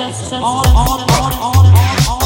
All, all, all, all. on.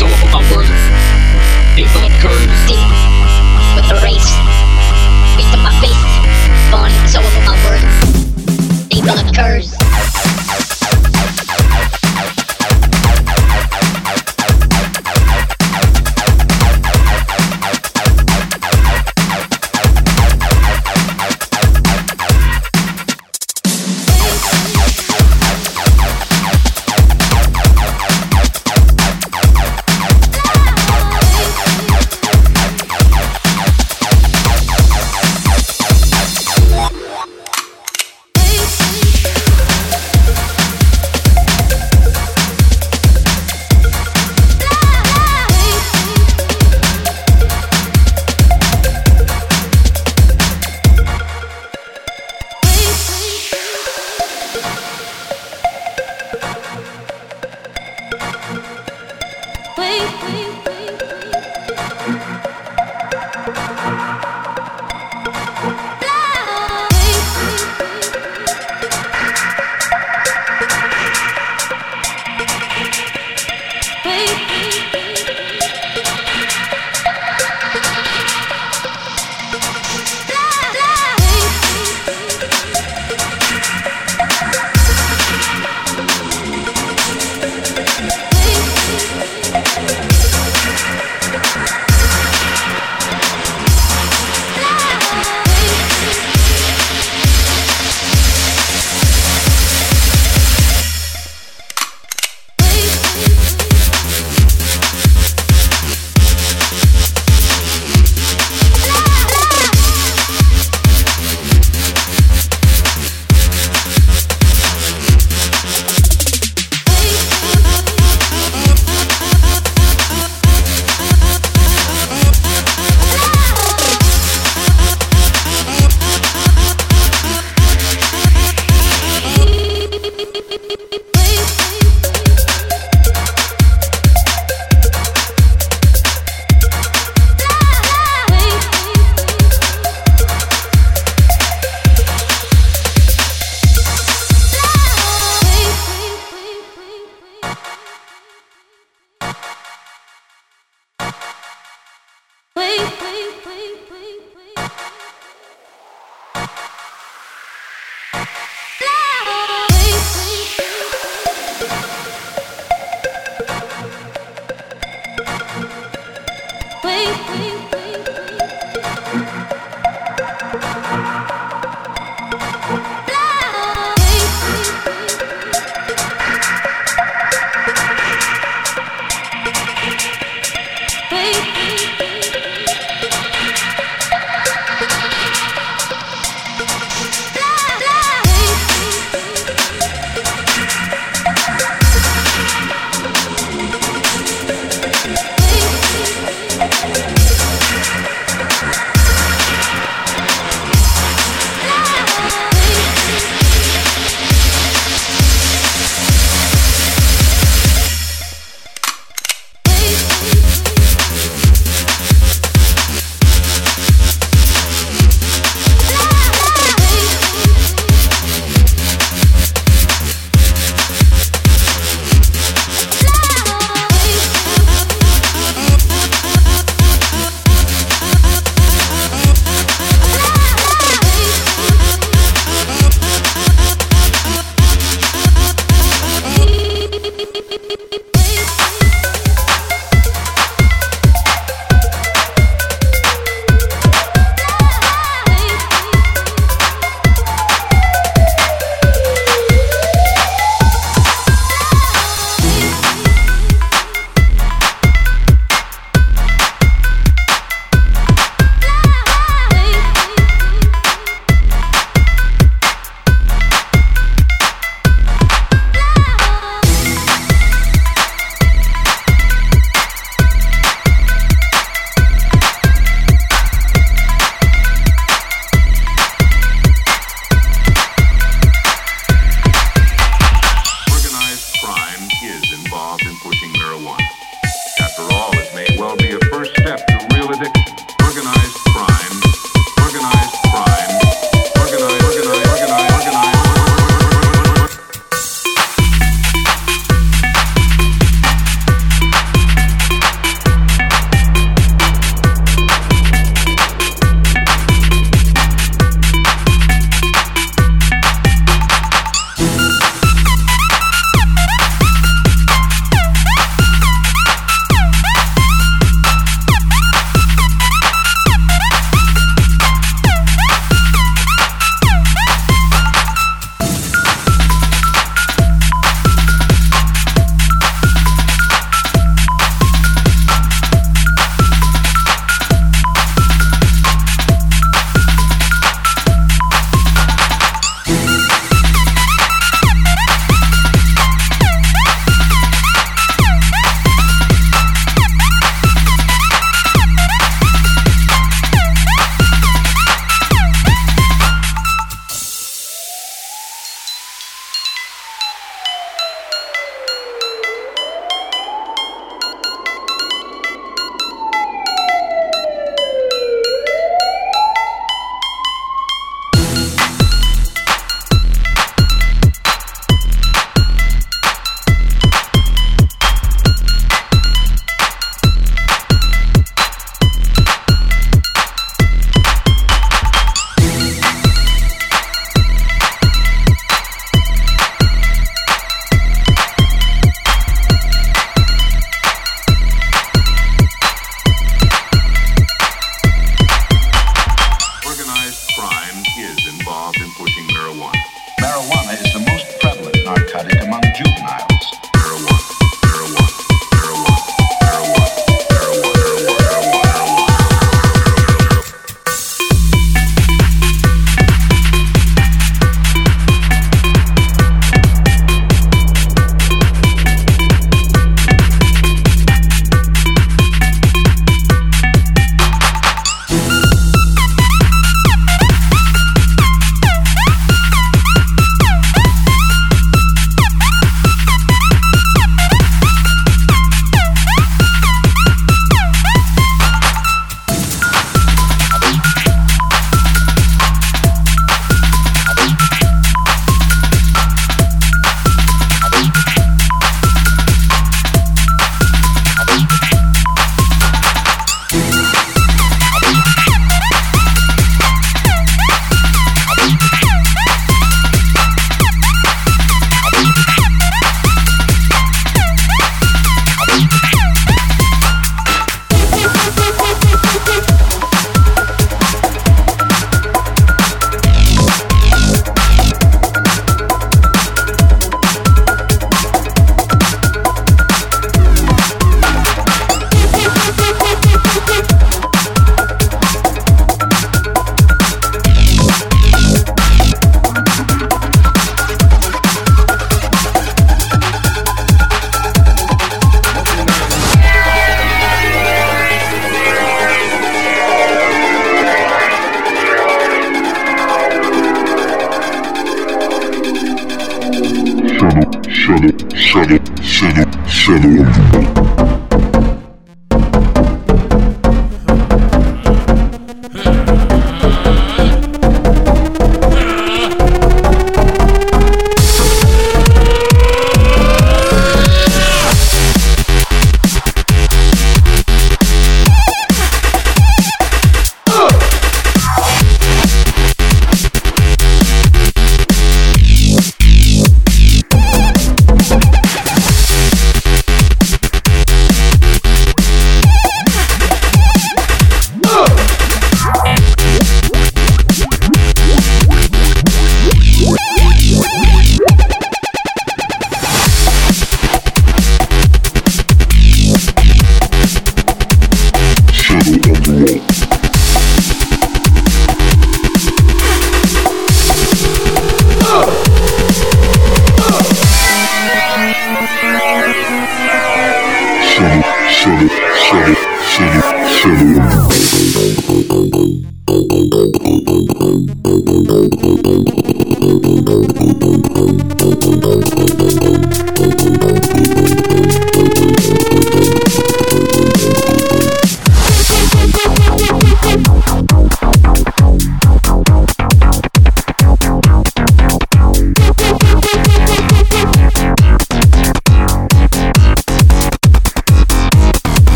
so upwards. Big blood curves. Deep with the race. My face. Fun so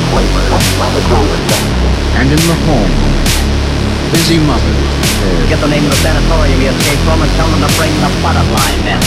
growing And in the home, busy mother. Get the name of the sanatorium you escaped from and tell them to bring the butterfly net.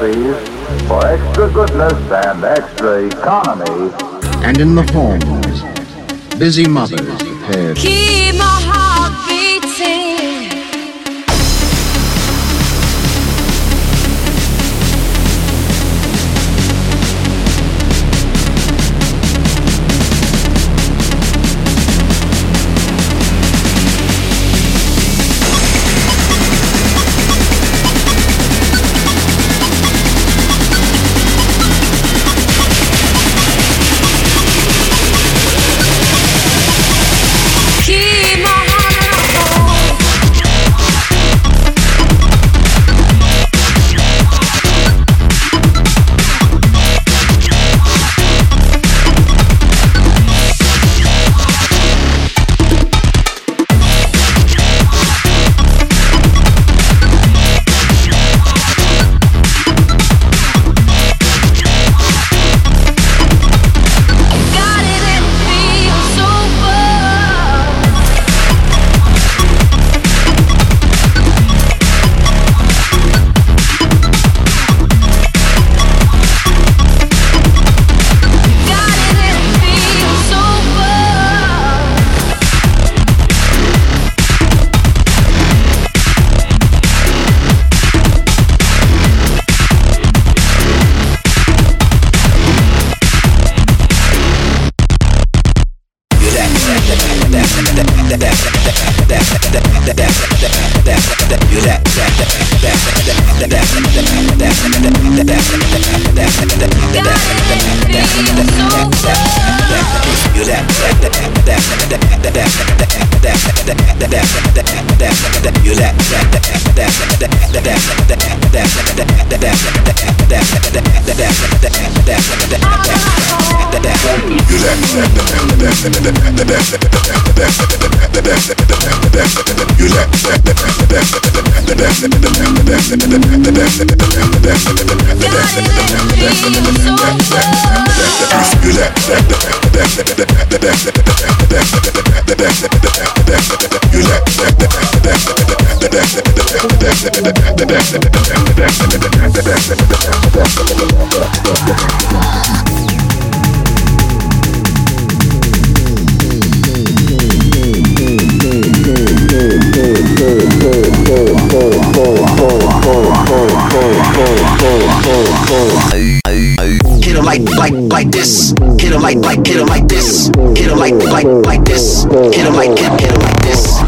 Recipes for extra goodness and extra economy. And in the homes, busy mothers prepared. the back the back the back the back Hit 'em like like like this. Hit like like hit like this. Hit like like like this. Hit like hit hit like this.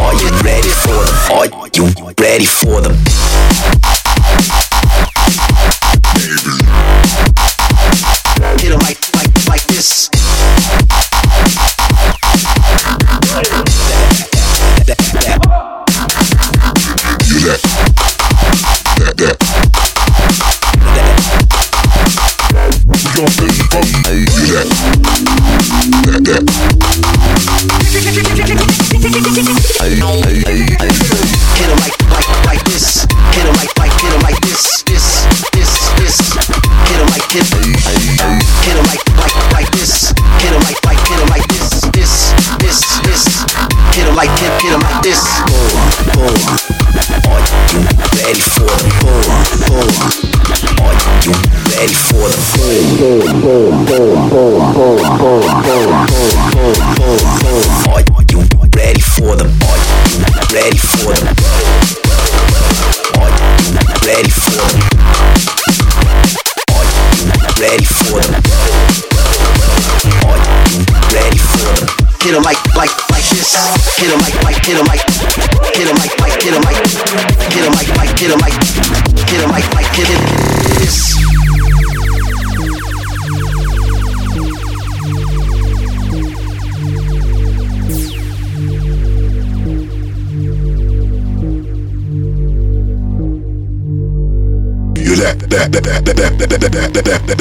Are you ready for them? Are you ready for them? Hit 'em like like like this. Hit 'em like like like this. Hit 'em like like hit 'em like get a mic, mic, get a mic, get a mic, mic, get a mic, get a mic, mic, get it. You that that that that that that that that that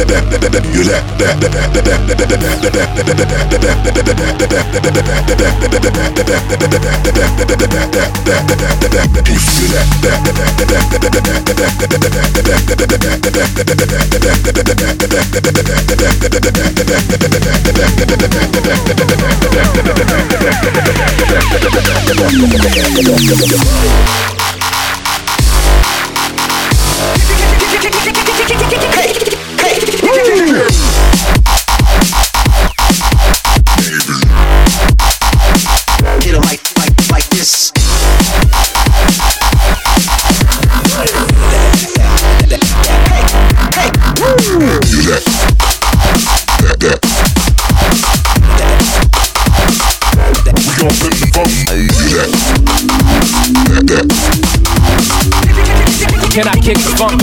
that you that that that that that Hit 'em like, like, like this. That. Can I kick the funk?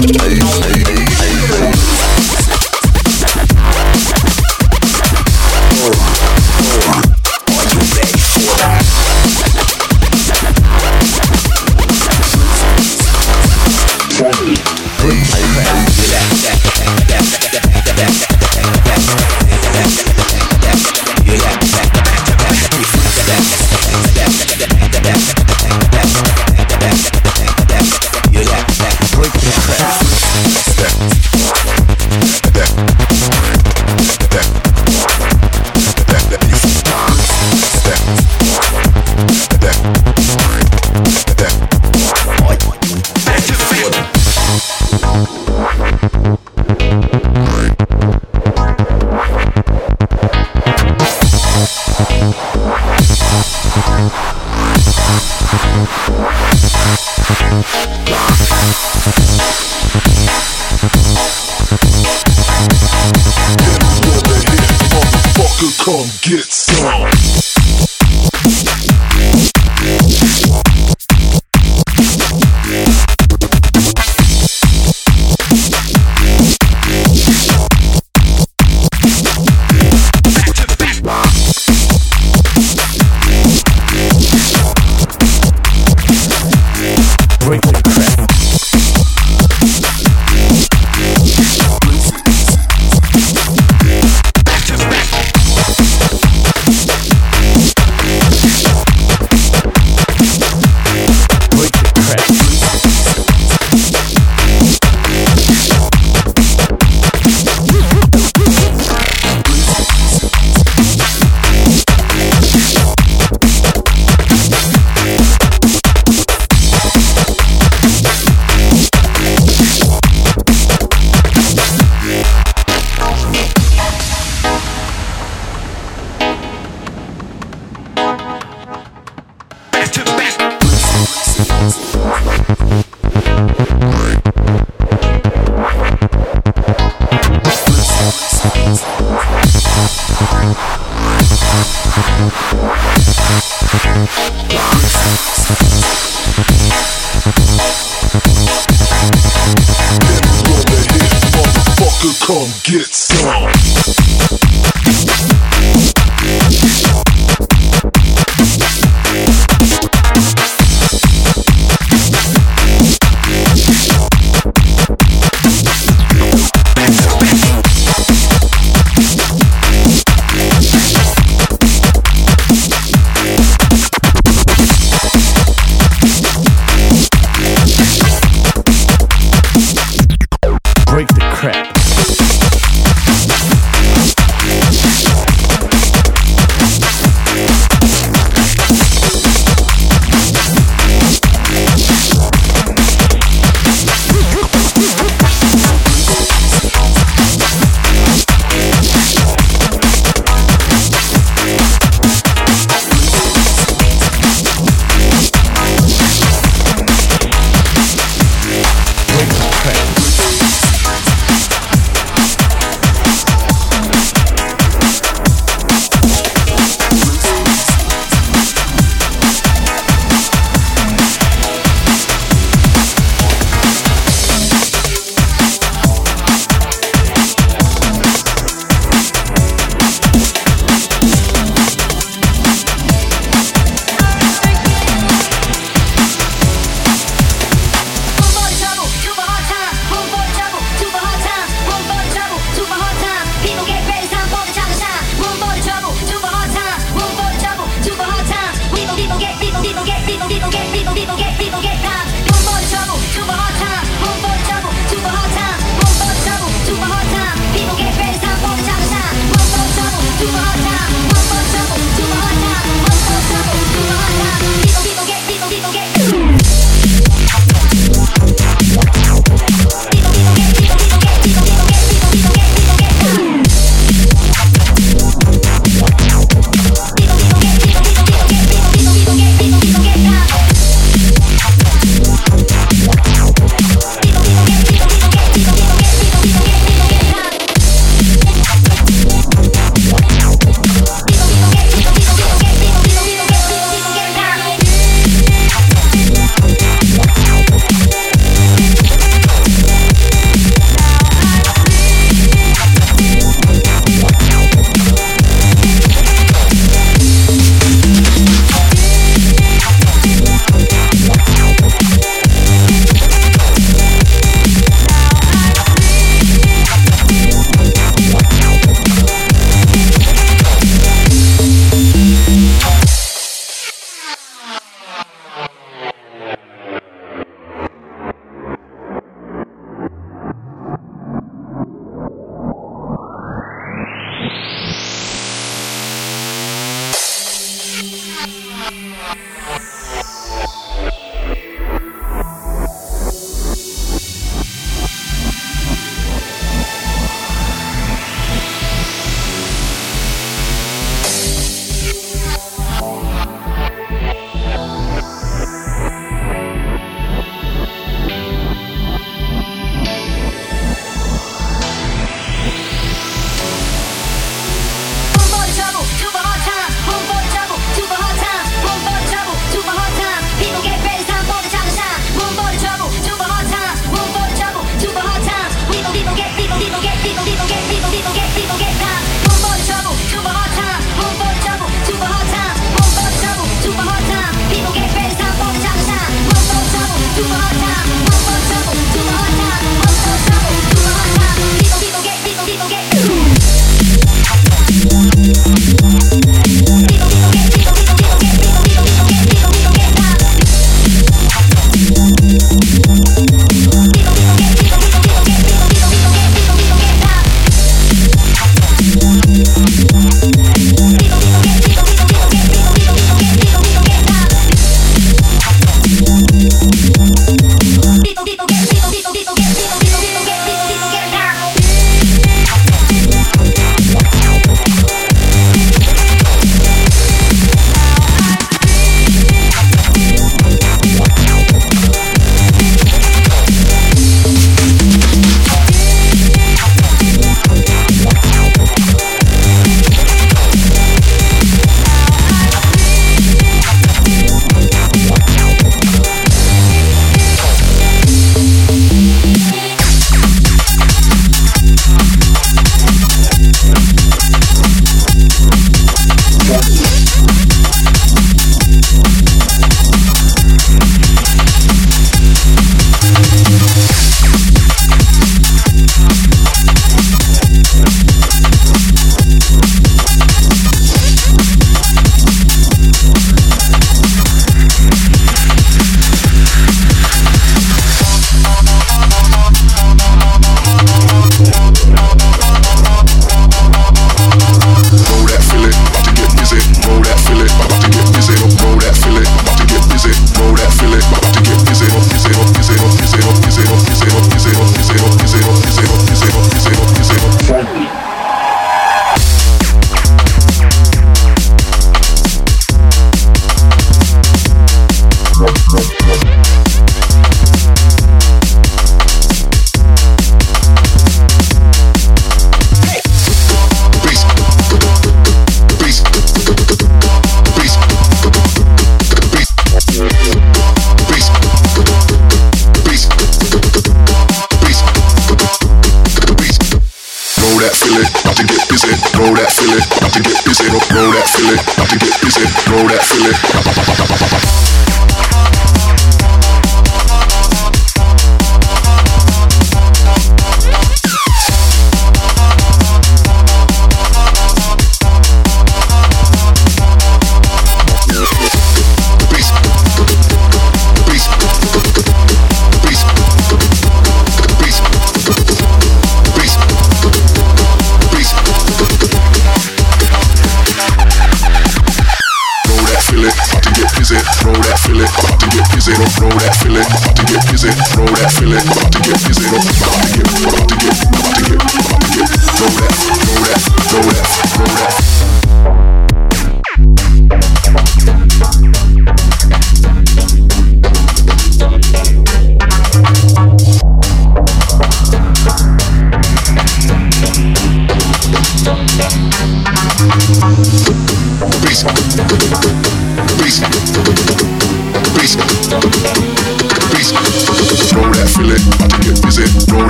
roll that, feel about to get busy, roll that, feel about to get busy, about to get